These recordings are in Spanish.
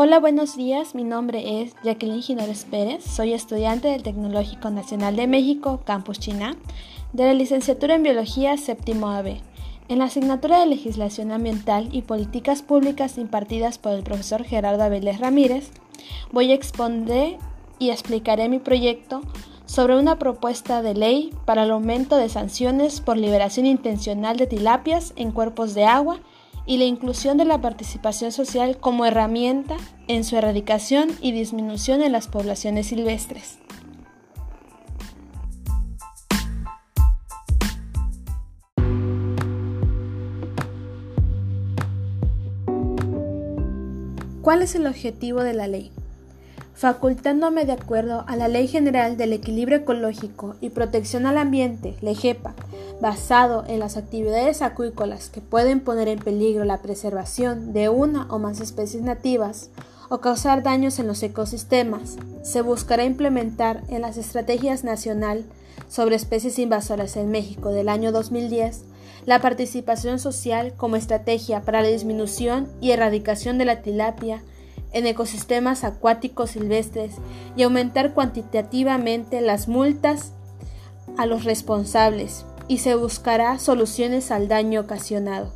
Hola, buenos días. Mi nombre es Jacqueline Ginores Pérez. Soy estudiante del Tecnológico Nacional de México, Campus China, de la licenciatura en Biología séptimo AB. En la asignatura de Legislación Ambiental y Políticas Públicas impartidas por el profesor Gerardo Abeles Ramírez, voy a exponer y explicaré mi proyecto sobre una propuesta de ley para el aumento de sanciones por liberación intencional de tilapias en cuerpos de agua y la inclusión de la participación social como herramienta en su erradicación y disminución en las poblaciones silvestres. ¿Cuál es el objetivo de la ley? Facultándome de acuerdo a la Ley General del Equilibrio Ecológico y Protección al Ambiente, LEGEPA, basado en las actividades acuícolas que pueden poner en peligro la preservación de una o más especies nativas o causar daños en los ecosistemas, se buscará implementar en las estrategias nacional sobre especies invasoras en México del año 2010 la participación social como estrategia para la disminución y erradicación de la tilapia en ecosistemas acuáticos silvestres y aumentar cuantitativamente las multas a los responsables, y se buscará soluciones al daño ocasionado.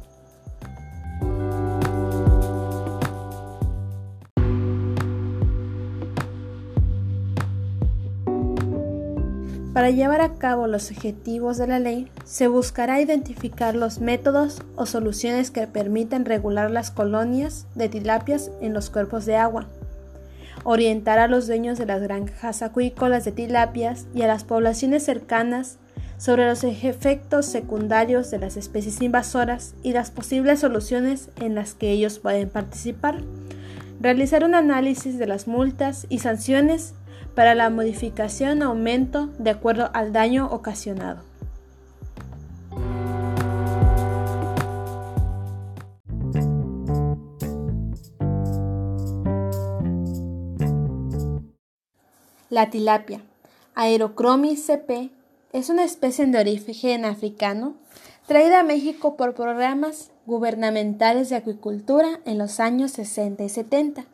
Para llevar a cabo los objetivos de la ley, se buscará identificar los métodos o soluciones que permitan regular las colonias de tilapias en los cuerpos de agua, orientar a los dueños de las granjas acuícolas de tilapias y a las poblaciones cercanas sobre los efectos secundarios de las especies invasoras y las posibles soluciones en las que ellos pueden participar. Realizar un análisis de las multas y sanciones para la modificación o aumento de acuerdo al daño ocasionado. La tilapia, Aerochromis cp, es una especie de origen africano traída a México por programas gubernamentales de acuicultura en los años 60 y 70.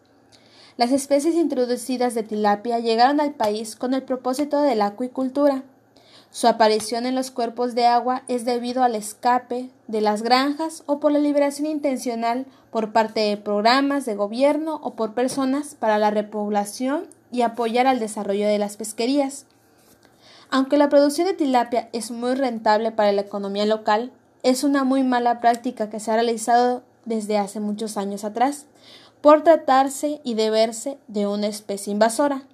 Las especies introducidas de tilapia llegaron al país con el propósito de la acuicultura. Su aparición en los cuerpos de agua es debido al escape de las granjas o por la liberación intencional por parte de programas de gobierno o por personas para la repoblación y apoyar al desarrollo de las pesquerías. Aunque la producción de tilapia es muy rentable para la economía local, es una muy mala práctica que se ha realizado desde hace muchos años atrás, por tratarse y deberse de una especie invasora.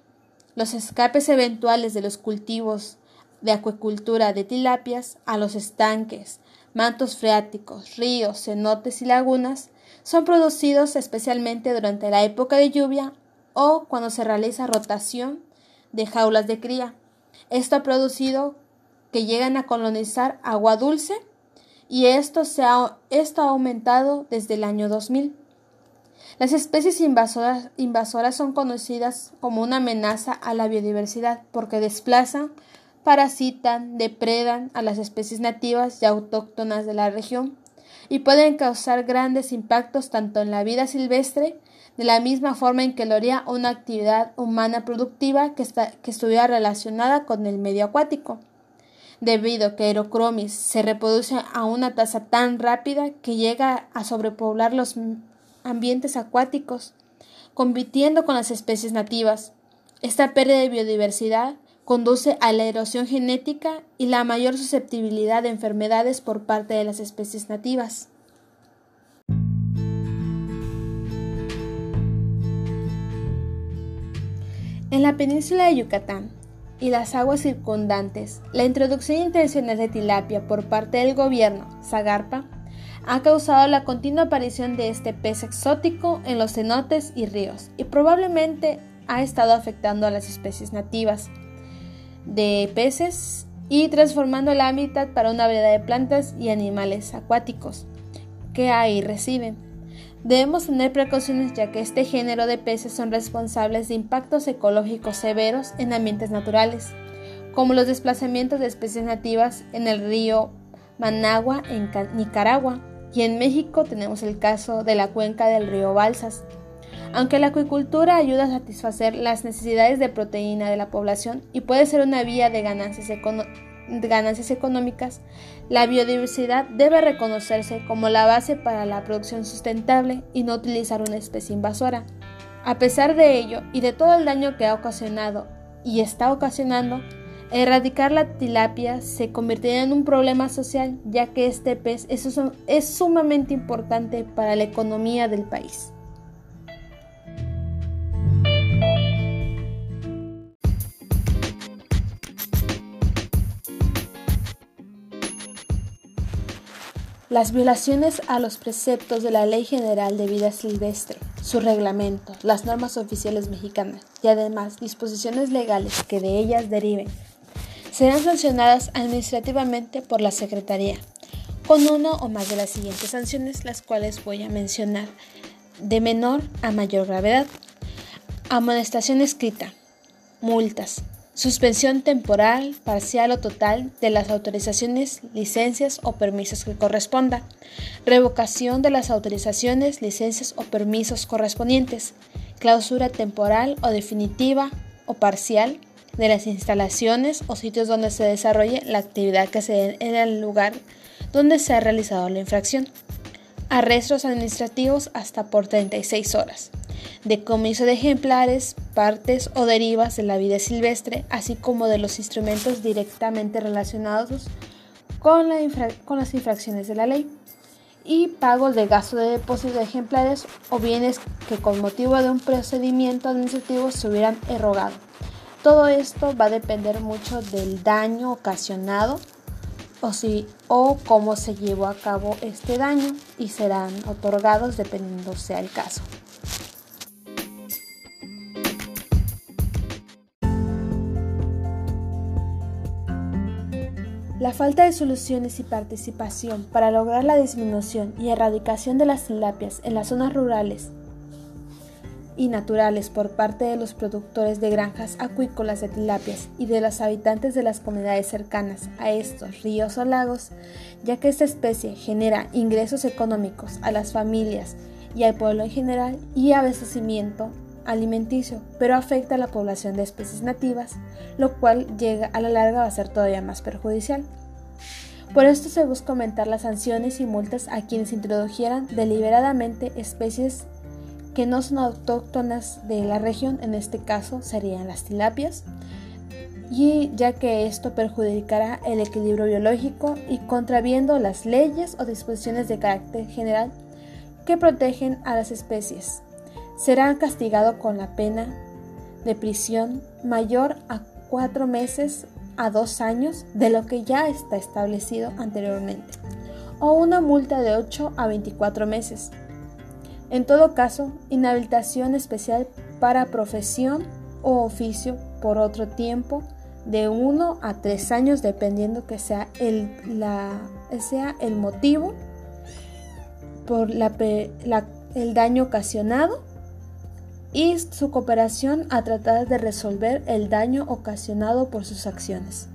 Los escapes eventuales de los cultivos de acuicultura de tilapias a los estanques, mantos freáticos, ríos, cenotes y lagunas son producidos especialmente durante la época de lluvia o cuando se realiza rotación de jaulas de cría. Esto ha producido que llegan a colonizar agua dulce y esto, se ha, esto ha aumentado desde el año 2000. Las especies invasoras, invasoras son conocidas como una amenaza a la biodiversidad porque desplazan, parasitan, depredan a las especies nativas y autóctonas de la región y pueden causar grandes impactos tanto en la vida silvestre de la misma forma en que lo haría una actividad humana productiva que, estuviera relacionada con el medio acuático. Debido a que Aerochromis se reproduce a una tasa tan rápida que llega a sobrepoblar los ambientes acuáticos, compitiendo con las especies nativas. Esta pérdida de biodiversidad conduce a la erosión genética y la mayor susceptibilidad de enfermedades por parte de las especies nativas. En la península de Yucatán y las aguas circundantes, la introducción intencional de tilapia por parte del gobierno, Zagarpa, ha causado la continua aparición de este pez exótico en los cenotes y ríos y probablemente ha estado afectando a las especies nativas de peces y transformando el hábitat para una variedad de plantas y animales acuáticos que ahí residen. Debemos tener precauciones ya que este género de peces son responsables de impactos ecológicos severos en ambientes naturales, como los desplazamientos de especies nativas en el río Managua en Nicaragua y en México tenemos el caso de la cuenca del río Balsas. Aunque la acuicultura ayuda a satisfacer las necesidades de proteína de la población y puede ser una vía de ganancias, ganancias económicas, la biodiversidad debe reconocerse como la base para la producción sustentable y no utilizar una especie invasora. A pesar de ello y de todo el daño que ha ocasionado y está ocasionando, erradicar la tilapia se convertiría en un problema social ya que este pez es sumamente importante para la economía del país. Las violaciones a los preceptos de la Ley General de Vida Silvestre, su reglamento, las normas oficiales mexicanas y además disposiciones legales que de ellas deriven, serán sancionadas administrativamente por la Secretaría, con una o más de las siguientes sanciones, las cuales voy a mencionar, de menor a mayor gravedad. Amonestación escrita, multas, Suspensión temporal, parcial o total de las autorizaciones, licencias o permisos que corresponda. Revocación de las autorizaciones, licencias o permisos correspondientes. Clausura temporal o definitiva o parcial de las instalaciones o sitios donde se desarrolle la actividad que se dé en el lugar donde se ha realizado la infracción. Arrestos administrativos hasta por 36 horas decomiso de ejemplares, partes o derivas de la vida silvestre, así como de los instrumentos directamente relacionados con, las infracciones de la ley, y pagos de gasto de depósito de ejemplares o bienes que con motivo de un procedimiento administrativo se hubieran erogado. Todo esto va a depender mucho del daño ocasionado o, si, o cómo se llevó a cabo este daño y serán otorgados dependiendo sea el caso. La falta de soluciones y participación para lograr la disminución y erradicación de las tilapias en las zonas rurales y naturales por parte de los productores de granjas acuícolas de tilapias y de los habitantes de las comunidades cercanas a estos ríos o lagos, ya que esta especie genera ingresos económicos a las familias y al pueblo en general y abastecimiento alimenticio, pero afecta a la población de especies nativas, lo cual llega a la larga a ser todavía más perjudicial. Por esto se busca aumentar las sanciones y multas a quienes introdujeran deliberadamente especies que no son autóctonas de la región, en este caso serían las tilapias, y ya que esto perjudicará el equilibrio biológico y contraviendo las leyes o disposiciones de carácter general que protegen a las especies. Será castigado con la pena de prisión mayor a cuatro meses a dos años de lo que ya está establecido anteriormente, o una multa de 8 a 24 meses. En todo caso, inhabilitación especial para profesión o oficio por otro tiempo de 1 a 3 años dependiendo que sea el, sea el motivo por el daño ocasionado y su cooperación a tratar de resolver el daño ocasionado por sus acciones.